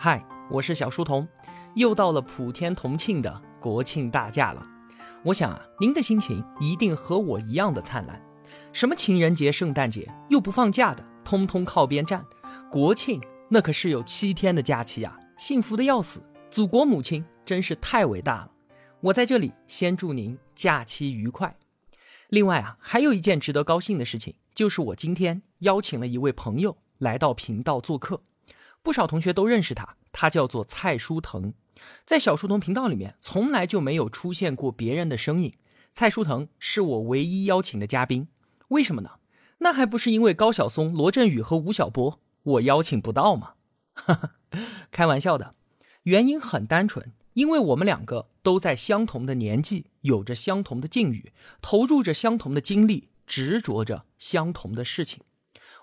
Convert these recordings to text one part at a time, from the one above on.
嗨，我是小书童，又到了普天同庆的国庆大假了。我想啊，您的心情一定和我一样的灿烂。什么情人节、圣诞节又不放假的，通通靠边站。国庆那可是有七天的假期啊，幸福的要死。祖国母亲真是太伟大了。我在这里先祝您假期愉快。另外啊，还有一件值得高兴的事情，就是我今天邀请了一位朋友来到频道做客。不少同学都认识他，他叫做蔡书腾，在小书童频道里面从来就没有出现过别人的身影。蔡书腾是我唯一邀请的嘉宾，为什么呢？那还不是因为高晓松、罗振宇和吴晓波，我邀请不到吗？哈哈，开玩笑的，原因很单纯，因为我们两个都在相同的年纪，有着相同的境遇，投入着相同的精力，执着着相同的事情。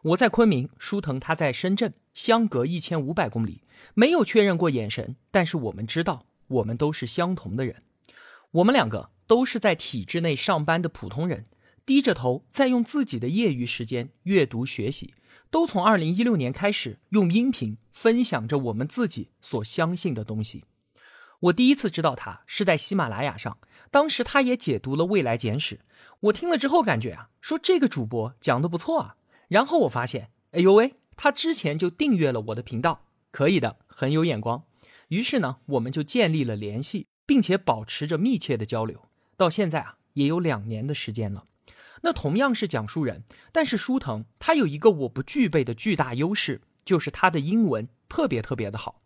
我在昆明，舒腾他在深圳，相隔一千五百公里，没有确认过眼神，但是我们知道，我们都是相同的人。我们两个都是在体制内上班的普通人，低着头在用自己的业余时间阅读学习，都从二零一六年开始用音频分享着我们自己所相信的东西。我第一次知道他是在喜马拉雅上，当时他也解读了《未来简史》，我听了之后感觉啊，说这个主播讲的不错啊。然后我发现，哎呦喂，他之前就订阅了我的频道，可以的，很有眼光。于是呢，我们就建立了联系，并且保持着密切的交流。到现在啊，也有两年的时间了。那同样是讲述人，但是舒腾他有一个我不具备的巨大优势，就是他的英文特别特别的好。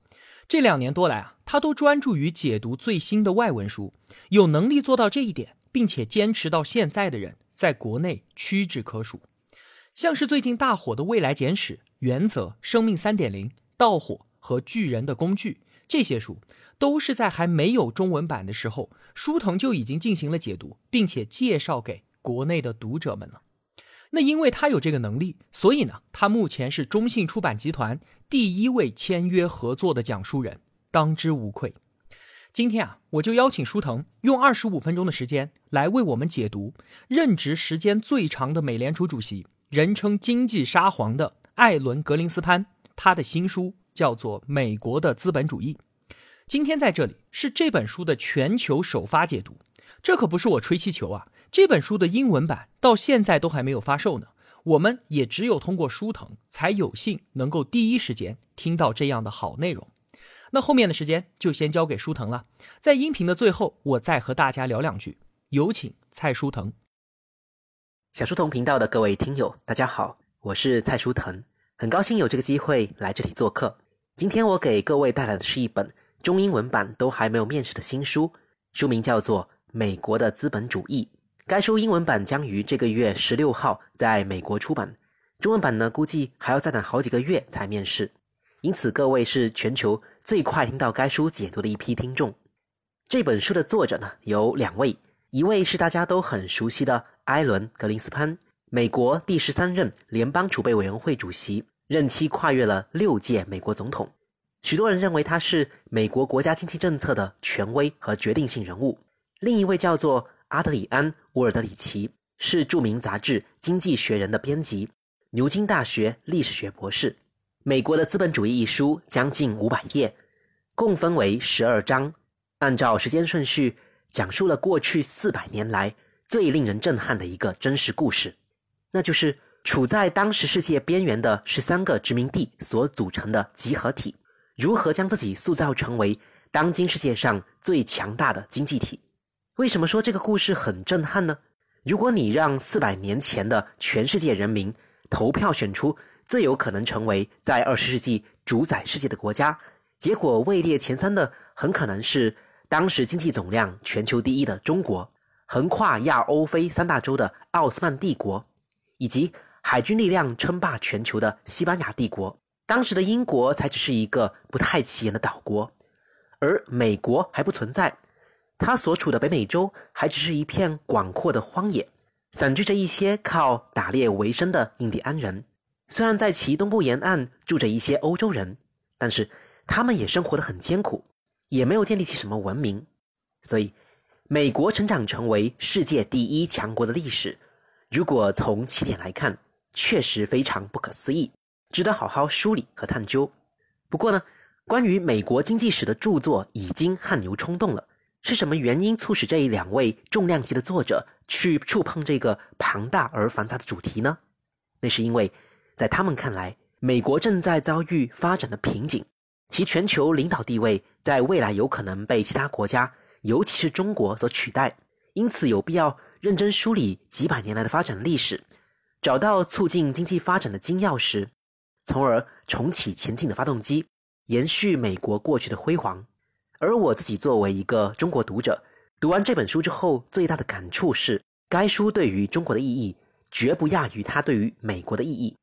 这两年多来啊，他都专注于解读最新的外文书，有能力做到这一点，并且坚持到现在的人，在国内屈指可数。像是最近大火的《未来简史》《原则》《生命三点零》《盗火》和《巨人的工具》这些书，都是在还没有中文版的时候，书腾就已经进行了解读，并且介绍给国内的读者们了。那因为他有这个能力，所以呢，他目前是中信出版集团第一位签约合作的讲述人，当之无愧。今天啊，我就邀请书腾用二十五分钟的时间来为我们解读任职时间最长的美联储主席。人称经济沙皇的艾伦·格林斯潘，他的新书叫做《美国的资本主义》。今天在这里是这本书的全球首发解读，这可不是我吹气球啊！这本书的英文版到现在都还没有发售呢，我们也只有通过书腾才有幸能够第一时间听到这样的好内容。那后面的时间就先交给书腾了，在音频的最后，我再和大家聊两句。有请蔡书腾。小书童频道的各位听友，大家好，我是蔡书腾，很高兴有这个机会来这里做客。今天我给各位带来的是一本中英文版都还没有面世的新书，书名叫做《美国的资本主义》。该书英文版将于这个月十六号在美国出版，中文版呢估计还要再等好几个月才面世，因此各位是全球最快听到该书解读的一批听众。这本书的作者呢有两位。一位是大家都很熟悉的艾伦·格林斯潘，美国第十三任联邦储备委员会主席，任期跨越了六届美国总统。许多人认为他是美国国家经济政策的权威和决定性人物。另一位叫做阿德里安·沃尔德里奇，是著名杂志《经济学人》的编辑，牛津大学历史学博士。《美国的资本主义》一书将近五百页，共分为十二章，按照时间顺序。讲述了过去四百年来最令人震撼的一个真实故事，那就是处在当时世界边缘的十三个殖民地所组成的集合体，如何将自己塑造成为当今世界上最强大的经济体。为什么说这个故事很震撼呢？如果你让四百年前的全世界人民投票选出最有可能成为在二十世纪主宰世界的国家，结果位列前三的很可能是。当时经济总量全球第一的中国，横跨亚欧非三大洲的奥斯曼帝国，以及海军力量称霸全球的西班牙帝国，当时的英国才只是一个不太起眼的岛国，而美国还不存在，它所处的北美洲还只是一片广阔的荒野，散居着一些靠打猎为生的印第安人。虽然在其东部沿岸住着一些欧洲人，但是他们也生活得很艰苦。也没有建立起什么文明，所以美国成长成为世界第一强国的历史，如果从起点来看，确实非常不可思议，值得好好梳理和探究。不过呢，关于美国经济史的著作已经汗牛充栋了。是什么原因促使这一两位重量级的作者去触碰这个庞大而繁杂的主题呢？那是因为，在他们看来，美国正在遭遇发展的瓶颈，其全球领导地位在未来有可能被其他国家，尤其是中国所取代。因此，有必要认真梳理几百年来的发展历史，找到促进经济发展的金钥匙，从而重启前进的发动机，延续美国过去的辉煌。而我自己作为一个中国读者，读完这本书之后，最大的感触是，该书对于中国的意义绝不亚于它对于美国的意义。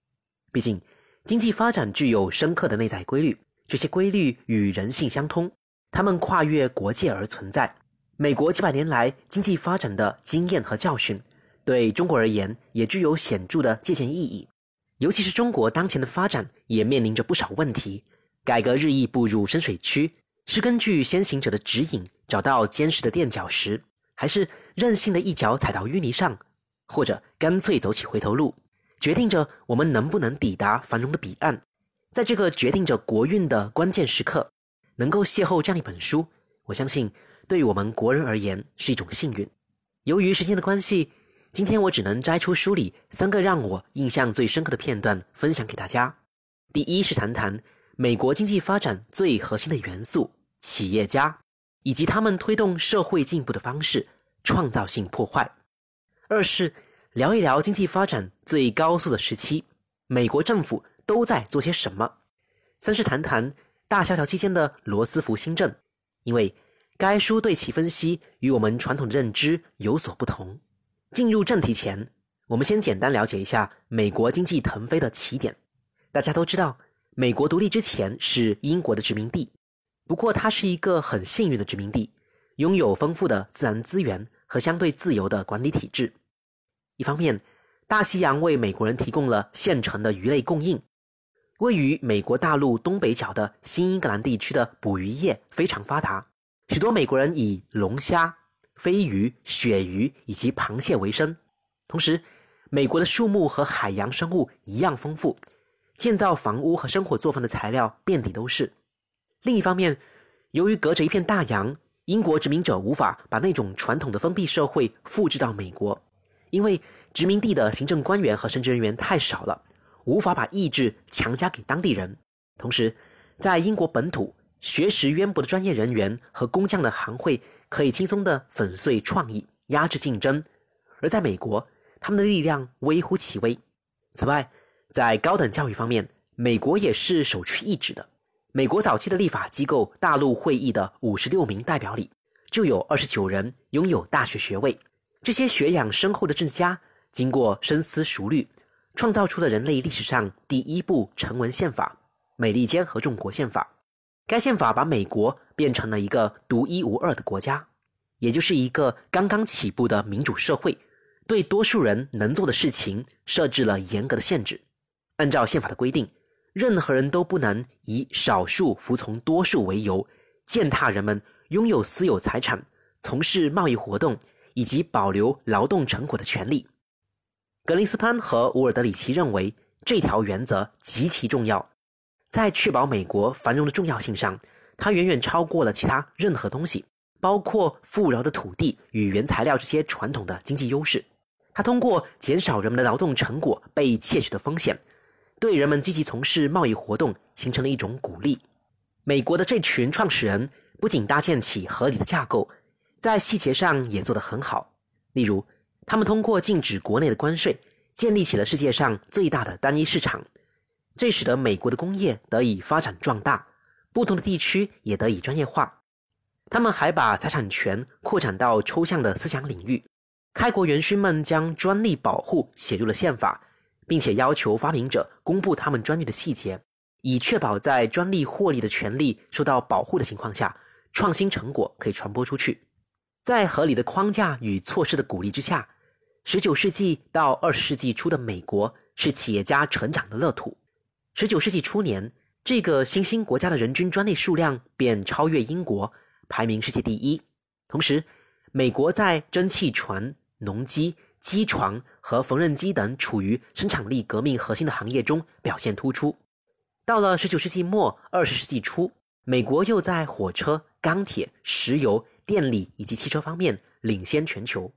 毕竟，经济发展具有深刻的内在规律，这些规律与人性相通，它们跨越国界而存在。美国几百年来经济发展的经验和教训，对中国而言也具有显著的借鉴意义。尤其是中国当前的发展也面临着不少问题，改革日益步入深水区。是根据先行者的指引找到坚实的垫脚石，还是任性的一脚踩到淤泥上，或者干脆走起回头路，决定着我们能不能抵达繁荣的彼岸。在这个决定着国运的关键时刻，能够邂逅这样一本书，我相信对于我们国人而言是一种幸运。由于时间的关系，今天我只能摘出书里三个让我印象最深刻的片段分享给大家。第一是谈谈美国经济发展最核心的元素。企业家以及他们推动社会进步的方式，创造性破坏；二是聊一聊经济发展最高速的时期，美国政府都在做些什么；三是谈谈大萧条期间的罗斯福新政，因为该书对其分析与我们传统的认知有所不同。进入正题前，我们先简单了解一下美国经济腾飞的起点。大家都知道，美国独立之前是英国的殖民地。不过，它是一个很幸运的殖民地，拥有丰富的自然资源和相对自由的管理体制。一方面，大西洋为美国人提供了现成的鱼类供应；位于美国大陆东北角的新英格兰地区的捕鱼业非常发达，许多美国人以龙虾、飞鱼、鳕鱼以及螃蟹为生。同时，美国的树木和海洋生物一样丰富，建造房屋和生活作坊的材料遍地都是。另一方面，由于隔着一片大洋，英国殖民者无法把那种传统的封闭社会复制到美国，因为殖民地的行政官员和神职人员太少了，无法把意志强加给当地人。同时，在英国本土，学识渊博的专业人员和工匠的行会可以轻松地粉碎创意，压制竞争；而在美国，他们的力量微乎其微。此外，在高等教育方面，美国也是首屈一指的。美国早期的立法机构大陆会议的五十六名代表里，就有二十九人拥有大学学位。这些学养深厚的政治家，经过深思熟虑，创造出了人类历史上第一部成文宪法——美利坚合众国宪法。该宪法把美国变成了一个独一无二的国家，也就是一个刚刚起步的民主社会，对多数人能做的事情设置了严格的限制。按照宪法的规定。任何人都不能以少数服从多数为由，践踏人们拥有私有财产、从事贸易活动以及保留劳动成果的权利。格林斯潘和伍尔德里奇认为这条原则极其重要，在确保美国繁荣的重要性上，它远远超过了其他任何东西，包括富饶的土地与原材料这些传统的经济优势。它通过减少人们的劳动成果被窃取的风险。对人们积极从事贸易活动形成了一种鼓励。美国的这群创始人不仅搭建起合理的架构，在细节上也做得很好。例如，他们通过禁止国内的关税，建立起了世界上最大的单一市场，这使得美国的工业得以发展壮大，不同的地区也得以专业化。他们还把财产权扩展到抽象的思想领域。开国元勋们将专利保护写入了宪法。并且要求发明者公布他们专利的细节，以确保在专利获利的权利受到保护的情况下，创新成果可以传播出去。在合理的框架与措施的鼓励之下十九世纪到二十世纪初的美国是企业家成长的乐土。十九世纪初年，这个新兴国家的人均专利数量便超越英国，排名世界第一。同时，美国在蒸汽船、农机。机床和缝纫机等处于生产力革命核心的行业中表现突出。到了十九世纪末、二十世纪初，美国又在火车、钢铁、石油、电力以及汽车方面领先全球。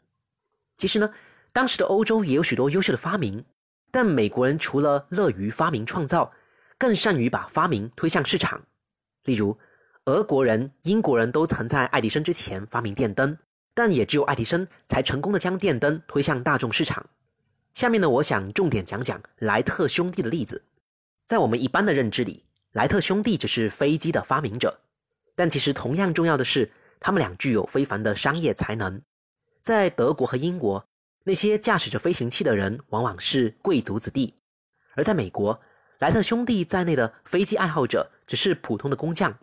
其实呢，当时的欧洲也有许多优秀的发明，但美国人除了乐于发明创造，更善于把发明推向市场。例如，俄国人、英国人都曾在爱迪生之前发明电灯，但也只有爱迪生才成功的将电灯推向大众市场。下面呢，我想重点讲讲莱特兄弟的例子。在我们一般的认知里，莱特兄弟只是飞机的发明者，但其实同样重要的是，他们俩具有非凡的商业才能。在德国和英国，那些驾驶着飞行器的人往往是贵族子弟；而在美国，莱特兄弟在内的飞机爱好者只是普通的工匠。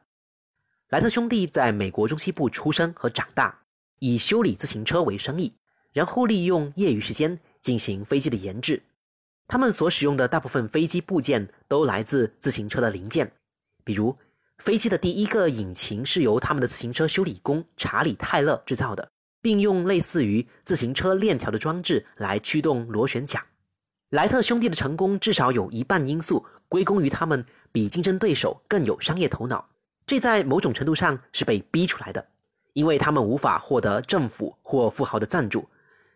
莱特兄弟在美国中西部出生和长大，以修理自行车为生意，然后利用业余时间进行飞机的研制。他们所使用的大部分飞机部件都来自自行车的零件，比如飞机的第一个引擎是由他们的自行车修理工查理·泰勒制造的，并用类似于自行车链条的装置来驱动螺旋桨。莱特兄弟的成功至少有一半因素归功于他们比竞争对手更有商业头脑。这在某种程度上是被逼出来的，因为他们无法获得政府或富豪的赞助，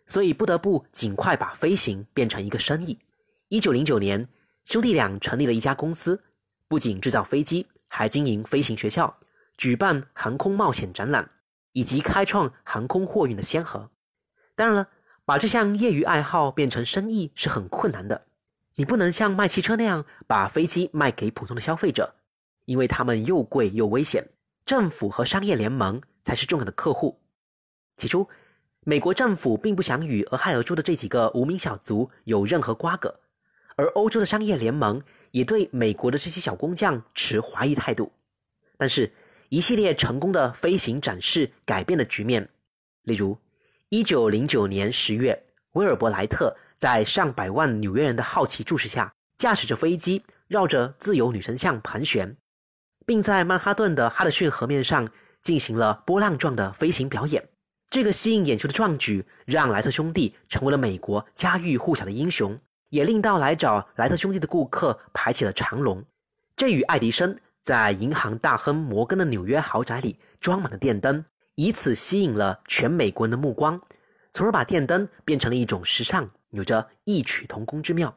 所以不得不尽快把飞行变成一个生意。一九零九年，兄弟俩成立了一家公司，不仅制造飞机，还经营飞行学校，举办航空冒险展览，以及开创航空货运的先河。当然了，把这项业余爱好变成生意是很困难的。你不能像卖汽车那样把飞机卖给普通的消费者。因为他们又贵又危险，政府和商业联盟才是重要的客户。起初，美国政府并不想与俄亥俄州的这几个无名小卒有任何瓜葛，而欧洲的商业联盟也对美国的这些小工匠持怀疑态度。但是，一系列成功的飞行展示改变了局面。例如，1909年10月，威尔伯莱特在上百万纽约人的好奇注视下，驾驶着飞机绕着自由女神像盘旋。并在曼哈顿的哈德逊河面上进行了波浪状的飞行表演。这个吸引眼球的壮举让莱特兄弟成为了美国家喻户晓的英雄，也令到来找莱特兄弟的顾客排起了长龙。这与爱迪生在银行大亨摩根的纽约豪宅里装满了电灯，以此吸引了全美国人的目光，从而把电灯变成了一种时尚，有着异曲同工之妙。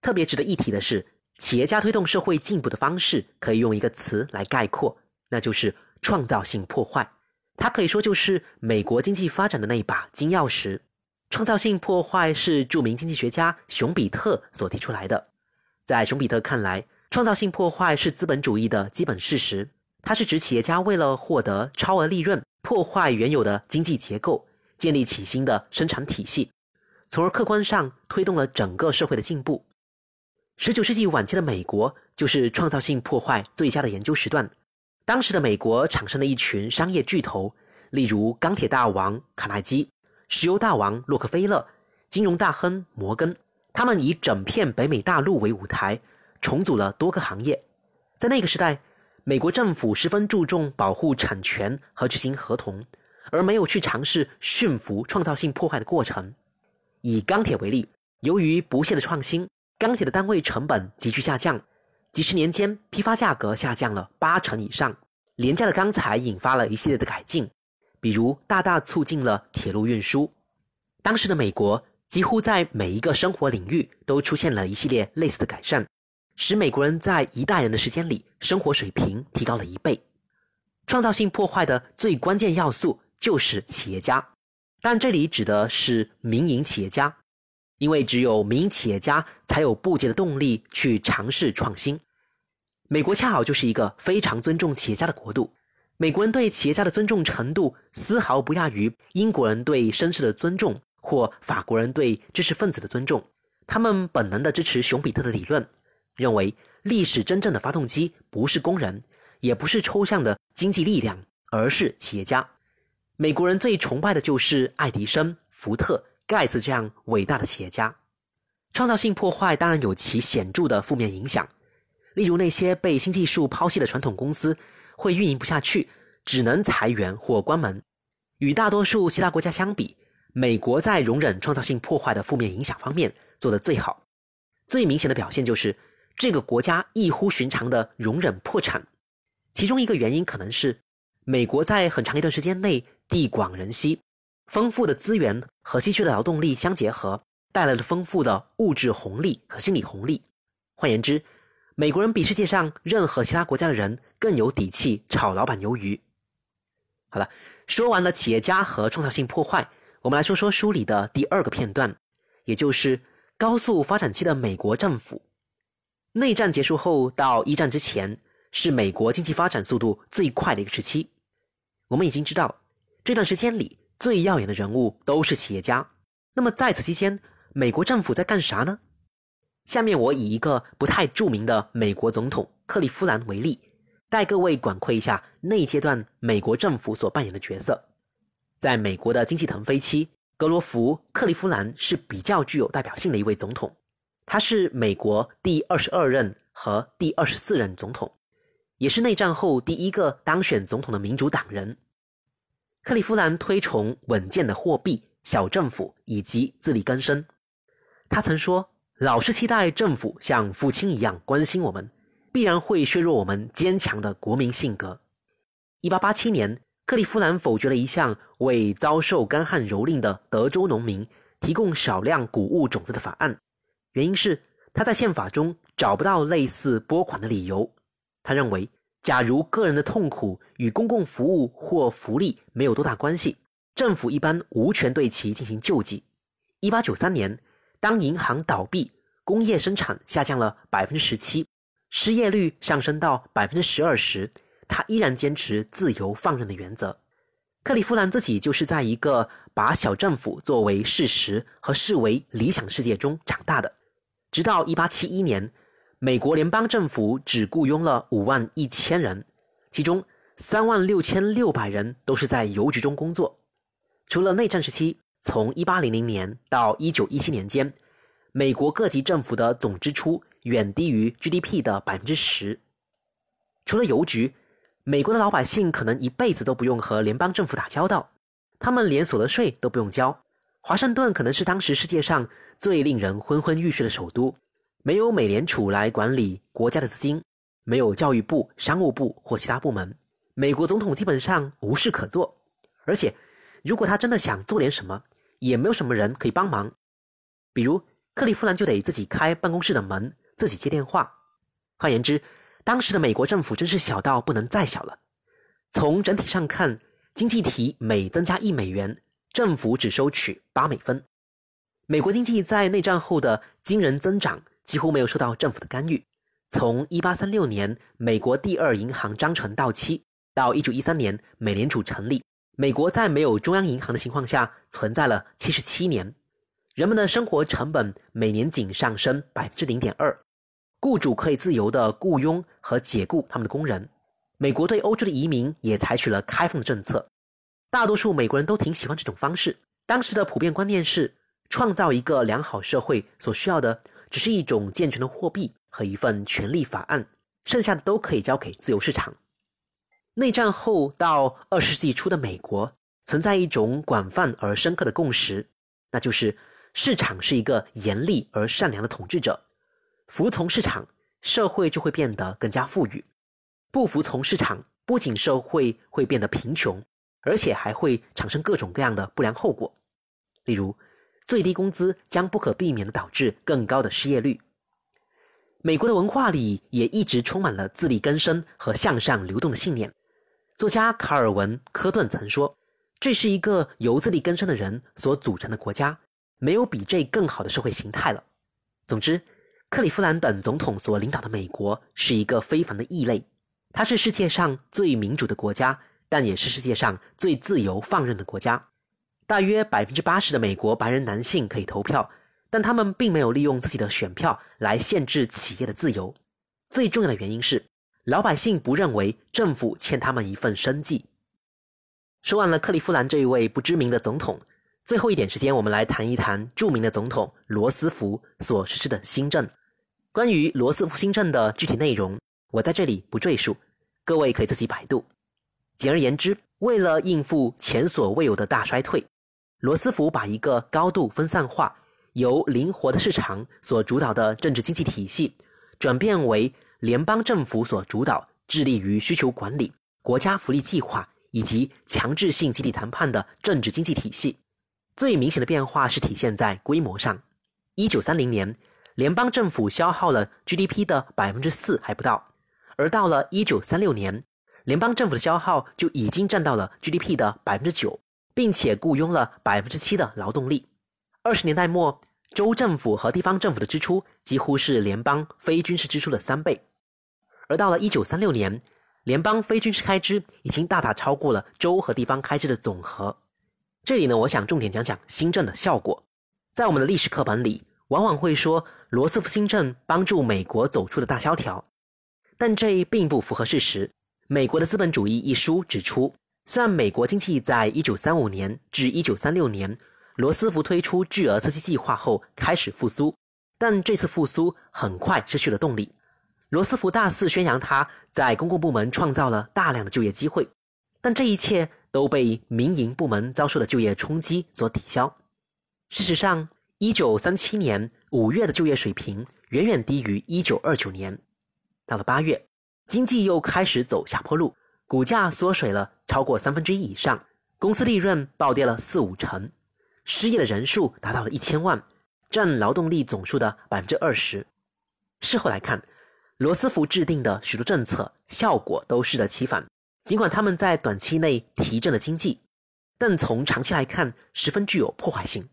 特别值得一提的是。企业家推动社会进步的方式可以用一个词来概括，那就是创造性破坏。它可以说就是美国经济发展的那一把金钥匙。创造性破坏是著名经济学家熊彼特所提出来的。在熊彼特看来，创造性破坏是资本主义的基本事实。它是指企业家为了获得超额利润，破坏原有的经济结构，建立起新的生产体系，从而客观上推动了整个社会的进步。十九世纪晚期的美国就是创造性破坏最佳的研究时段。当时的美国产生了一群商业巨头，例如钢铁大王卡耐基、石油大王洛克菲勒、金融大亨摩根。他们以整片北美大陆为舞台，重组了多个行业。在那个时代，美国政府十分注重保护产权和执行合同，而没有去尝试驯服创造性破坏的过程。以钢铁为例，由于不懈的创新。钢铁的单位成本急剧下降，几十年间批发价格下降了八成以上。廉价的钢材引发了一系列的改进，比如大大促进了铁路运输。当时的美国几乎在每一个生活领域都出现了一系列类似的改善，使美国人在一代人的时间里生活水平提高了一倍。创造性破坏的最关键要素就是企业家，但这里指的是民营企业家。因为只有民营企业家才有不竭的动力去尝试创新。美国恰好就是一个非常尊重企业家的国度。美国人对企业家的尊重程度丝毫不亚于英国人对绅士的尊重，或法国人对知识分子的尊重。他们本能的支持熊彼特的理论，认为历史真正的发动机不是工人，也不是抽象的经济力量，而是企业家。美国人最崇拜的就是爱迪生、福特。盖茨这样伟大的企业家，创造性破坏当然有其显著的负面影响。例如，那些被新技术抛弃的传统公司会运营不下去，只能裁员或关门。与大多数其他国家相比，美国在容忍创造性破坏的负面影响方面做得最好。最明显的表现就是这个国家异乎寻常的容忍破产。其中一个原因可能是美国在很长一段时间内地广人稀，丰富的资源和稀缺的劳动力相结合，带来了丰富的物质红利和心理红利。换言之，美国人比世界上任何其他国家的人更有底气炒老板鱿鱼。好了，说完了企业家和创造性破坏，我们来说说书里的第二个片段，也就是高速发展期的美国政府。内战结束后到一战之前，是美国经济发展速度最快的一个时期。我们已经知道，这段时间里最耀眼的人物都是企业家。那么在此期间，美国政府在干啥呢？下面我以一个不太著名的美国总统克利夫兰为例，带各位管窥一下那一阶段美国政府所扮演的角色。在美国的经济腾飞期，格罗弗·克利夫兰是比较具有代表性的一位总统。他是美国第二十二任和第二十四任总统，也是内战后第一个当选总统的民主党人。克利夫兰推崇稳健的货币、小政府以及自力更生。他曾说。老是期待政府像父亲一样关心我们，必然会削弱我们坚强的国民性格。一八八七年，克利夫兰否决了一项为遭受干旱蹂躏的德州农民提供少量谷物种子的法案，原因是他在宪法中找不到类似拨款的理由。他认为，假如个人的痛苦与公共服务或福利没有多大关系，政府一般无权对其进行救济。一八九三年。当银行倒闭，工业生产下降了百分之十七，失业率上升到百分之十二时，他依然坚持自由放任的原则。克利夫兰自己就是在一个把小政府作为事实和视为理想世界中长大的。直到一八七一年，美国联邦政府只雇佣了五万一千人，其中三万六千六百人都是在邮局中工作。除了内战时期。从一八零零年到一九一七年间，美国各级政府的总支出远低于 GDP 的百分之十。除了邮局，美国的老百姓可能一辈子都不用和联邦政府打交道，他们连所得税都不用交。华盛顿可能是当时世界上最令人昏昏欲睡的首都，没有美联储来管理国家的资金，没有教育部、商务部或其他部门，美国总统基本上无事可做，而且。如果他真的想做点什么，也没有什么人可以帮忙。比如克利夫兰就得自己开办公室的门，自己接电话。换言之，当时的美国政府真是小到不能再小了。从整体上看，经济体每增加一美元，政府只收取八美分。美国经济在内战后的惊人增长几乎没有受到政府的干预。从1836年美国第二银行章程到期，到1913年美联储成立。美国在没有中央银行的情况下存在了七十七年，人们的生活成本每年仅上升百分之零点二，雇主可以自由的雇佣和解雇他们的工人。美国对欧洲的移民也采取了开放的政策，大多数美国人都挺喜欢这种方式。当时的普遍观念是，创造一个良好社会所需要的只是一种健全的货币和一份权利法案，剩下的都可以交给自由市场。内战后到二十世纪初的美国，存在一种广泛而深刻的共识，那就是市场是一个严厉而善良的统治者。服从市场，社会就会变得更加富裕；不服从市场，不仅社会会变得贫穷，而且还会产生各种各样的不良后果。例如，最低工资将不可避免地导致更高的失业率。美国的文化里也一直充满了自力更生和向上流动的信念。作家卡尔文·科顿曾说：“这是一个由自力更生的人所组成的国家，没有比这更好的社会形态了。”总之，克利夫兰等总统所领导的美国是一个非凡的异类。它是世界上最民主的国家，但也是世界上最自由放任的国家。大约百分之八十的美国白人男性可以投票，但他们并没有利用自己的选票来限制企业的自由。最重要的原因是。老百姓不认为政府欠他们一份生计。说完了克利夫兰这一位不知名的总统，最后一点时间，我们来谈一谈著名的总统罗斯福所实施的新政。关于罗斯福新政的具体内容，我在这里不赘述，各位可以自己百度。简而言之，为了应付前所未有的大衰退，罗斯福把一个高度分散化、由灵活的市场所主导的政治经济体系，转变为。联邦政府所主导、致力于需求管理、国家福利计划以及强制性集体谈判的政治经济体系。最明显的变化是体现在规模上。一九三零年，联邦政府消耗了 GDP 的百分之四还不到，而到了一九三六年，联邦政府的消耗就已经占到了 GDP 的百分之九，并且雇佣了百分之七的劳动力。二十年代末，州政府和地方政府的支出几乎是联邦非军事支出的三倍，而到了一九三六年，联邦非军事开支已经大大超过了州和地方开支的总和。这里呢，我想重点讲讲新政的效果。在我们的历史课本里，往往会说罗斯福新政帮助美国走出了大萧条，但这并不符合事实。美国的资本主义一书指出，虽然美国经济在一九三五年至一九三六年，罗斯福推出巨额刺激计划后开始复苏，但这次复苏很快失去了动力。罗斯福大肆宣扬他在公共部门创造了大量的就业机会，但这一切都被民营部门遭受的就业冲击所抵消。事实上，一九三七年五月的就业水平远远低于一九二九年。到了八月。经济又开始走下坡路，股价缩水了超过三分之一以上，公司利润暴跌了四五成，失业的人数达到了一千万，占劳动力总数的百分之二十。事后来看，罗斯福制定的许多政策效果都适得其反，尽管他们在短期内提振了经济，但从长期来看十分具有破坏性，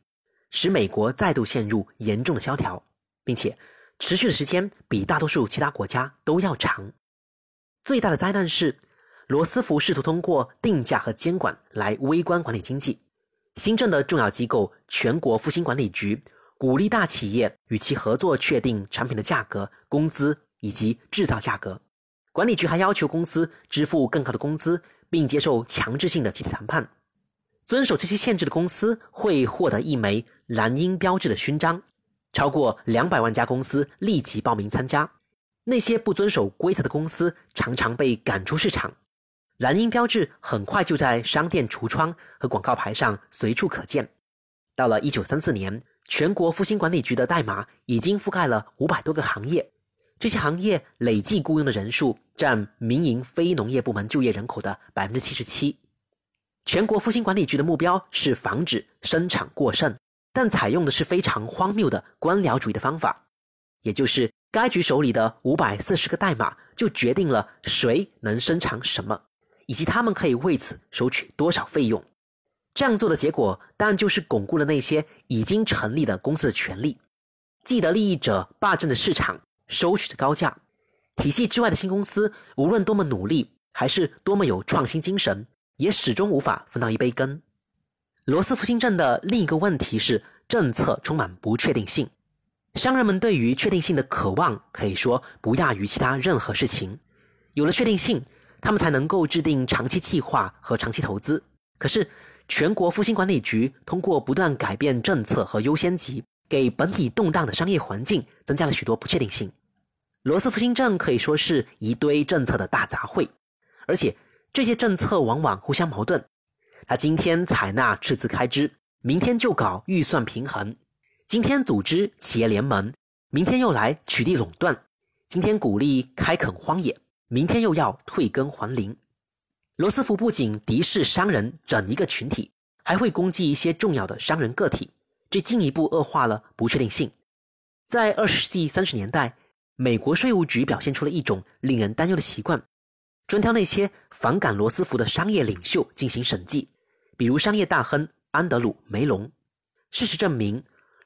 使美国再度陷入严重的萧条，并且持续的时间比大多数其他国家都要长。最大的灾难是，罗斯福试图通过定价和监管来微观管理经济。新政的重要机构全国复兴管理局鼓励大企业与其合作，确定产品的价格、工资以及制造价格。管理局还要求公司支付更高的工资，并接受强制性的集体谈判。遵守这些限制的公司会获得一枚蓝鹰标志的勋章。超过两百万家公司立即报名参加。那些不遵守规则的公司常常被赶出市场。蓝鹰标志很快就在商店橱窗和广告牌上随处可见。到了一九三四年，全国复兴管理局的代码已经覆盖了五百多个行业，这些行业累计雇佣的人数占民营非农业部门就业人口的百分之七十七。全国复兴管理局的目标是防止生产过剩，但采用的是非常荒谬的官僚主义的方法，也就是。该局手里的五百四十个代码就决定了谁能生产什么，以及他们可以为此收取多少费用。这样做的结果当然就是巩固了那些已经成立的公司的权利。既得利益者霸占的市场，收取的高价。体系之外的新公司，无论多么努力，还是多么有创新精神，也始终无法分到一杯羹。罗斯福新政的另一个问题是，政策充满不确定性。商人们对于确定性的渴望，可以说不亚于其他任何事情。有了确定性，他们才能够制定长期计划和长期投资。可是，全国复兴管理局通过不断改变政策和优先级，给本体动荡的商业环境增加了许多不确定性。罗斯福新政可以说是一堆政策的大杂烩，而且这些政策往往互相矛盾。他今天采纳赤字开支，明天就搞预算平衡。今天组织企业联盟，明天又来取缔垄断；今天鼓励开垦荒野，明天又要退耕还林。罗斯福不仅敌视商人整一个群体，还会攻击一些重要的商人个体，这进一步恶化了不确定性。在二十世纪三十年代，美国税务局表现出了一种令人担忧的习惯，专挑那些反感罗斯福的商业领袖进行审计，比如商业大亨安德鲁·梅隆。事实证明。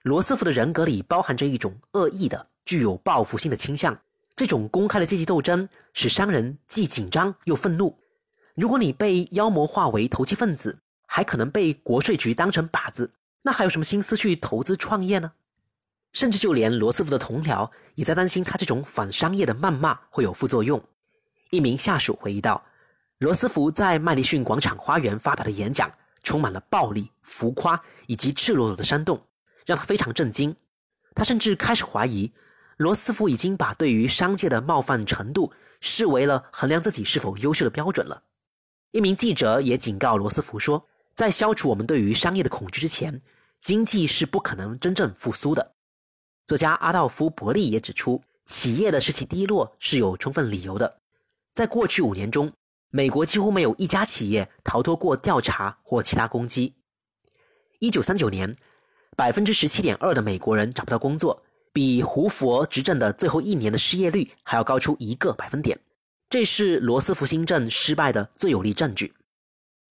罗斯福的人格里包含着一种恶意的、具有报复性的倾向。这种公开的阶级斗争使商人既紧张又愤怒。如果你被妖魔化为投机分子，还可能被国税局当成靶子，那还有什么心思去投资创业呢？甚至就连罗斯福的同僚也在担心他这种反商业的谩骂会有副作用。一名下属回忆道：“罗斯福在麦迪逊广场花园发表的演讲充满了暴力、浮夸以及赤裸裸的煽动。”让他非常震惊，他甚至开始怀疑，罗斯福已经把对于商界的冒犯程度视为了衡量自己是否优秀的标准了。一名记者也警告罗斯福说，在消除我们对于商业的恐惧之前，经济是不可能真正复苏的。作家阿道夫·伯利也指出，企业的士气低落是有充分理由的。在过去五年中，美国几乎没有一家企业逃脱过调查或其他攻击。一九三九年，百分之十七点二的美国人找不到工作，比胡佛执政的最后一年的失业率还要高出一个百分点。这是罗斯福新政失败的最有力证据。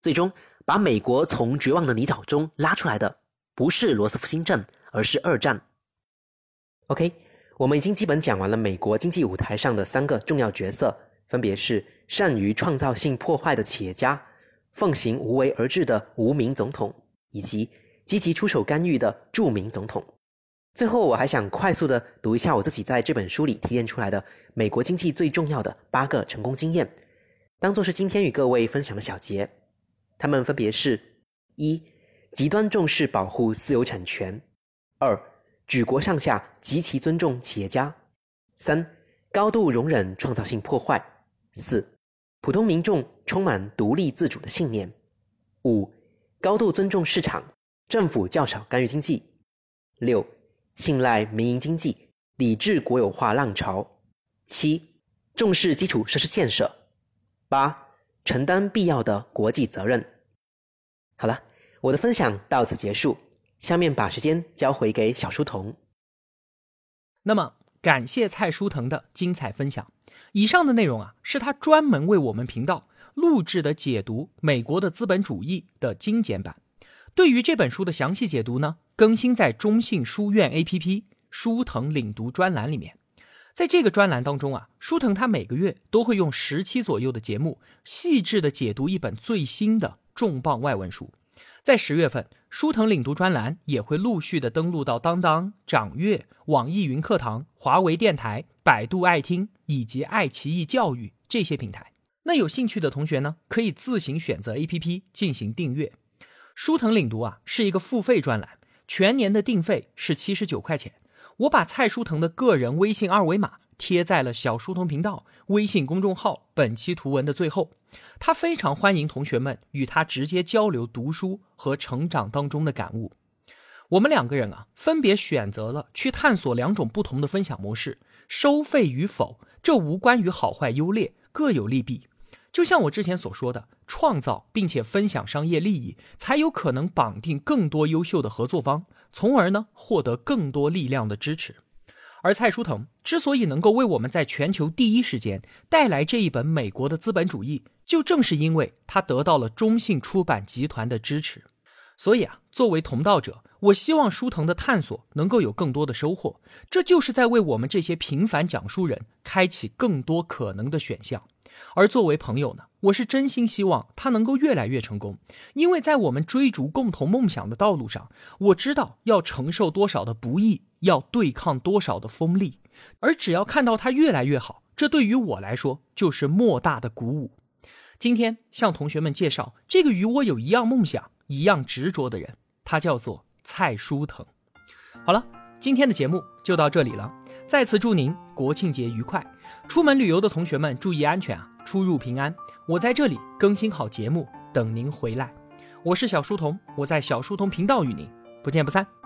最终把美国从绝望的泥沼中拉出来的，不是罗斯福新政，而是二战。OK，我们已经基本讲完了美国经济舞台上的三个重要角色，分别是善于创造性破坏的企业家、奉行无为而治的无名总统，以及积极出手干预的著名总统。最后，我还想快速的读一下我自己在这本书里提炼出来的美国经济最重要的八个成功经验，当做是今天与各位分享的小结。他们分别是：一、极端重视保护私有产权；二、举国上下极其尊重企业家；三、高度容忍创造性破坏；四、普通民众充满独立自主的信念；五、高度尊重市场，政府较少干预经济；六。信赖民营经济，抵制国有化浪潮；七，重视基础设施建设；八，承担必要的国际责任。好了，我的分享到此结束，下面把时间交回给小书童。那么，感谢蔡书腾的精彩分享。以上的内容啊，是他专门为我们频道录制的解读《美国的资本主义》的精简版。对于这本书的详细解读呢，更新在中信书院 APP 书藤领读专栏里面。在这个专栏当中啊，书腾他每个月都会用十期左右的节目，细致的解读一本最新的重磅外文书。在十月份，书腾领读专栏也会陆续的登录到当当、掌阅、网易云课堂、华为电台、百度爱听以及爱奇艺教育这些平台。那有兴趣的同学呢，可以自行选择 APP 进行订阅。书腾领读啊，是一个付费专栏，全年的定费是七十九块钱。我把蔡书腾的个人微信二维码贴在了小书童频道微信公众号本期图文的最后。他非常欢迎同学们与他直接交流读书和成长当中的感悟。我们两个人啊，分别选择了去探索两种不同的分享模式，收费与否，这无关于好坏优劣，各有利弊。就像我之前所说的，创造并且分享商业利益，才有可能绑定更多优秀的合作方，从而呢获得更多力量的支持。而蔡书腾之所以能够为我们在全球第一时间带来这一本美国的资本主义，就正是因为他得到了中信出版集团的支持。所以啊，作为同道者，我希望舒腾的探索能够有更多的收获，这就是在为我们这些平凡讲书人开启更多可能的选项。而作为朋友呢，我是真心希望他能够越来越成功，因为在我们追逐共同梦想的道路上，我知道要承受多少的不易，要对抗多少的锋利，而只要看到他越来越好，这对于我来说就是莫大的鼓舞。今天向同学们介绍这个与我有一样梦想、一样执着的人，他叫做蔡书腾。好了，今天的节目就到这里了。再次祝您国庆节愉快！出门旅游的同学们注意安全啊，出入平安！我在这里更新好节目，等您回来。我是小书童，我在小书童频道与您不见不散。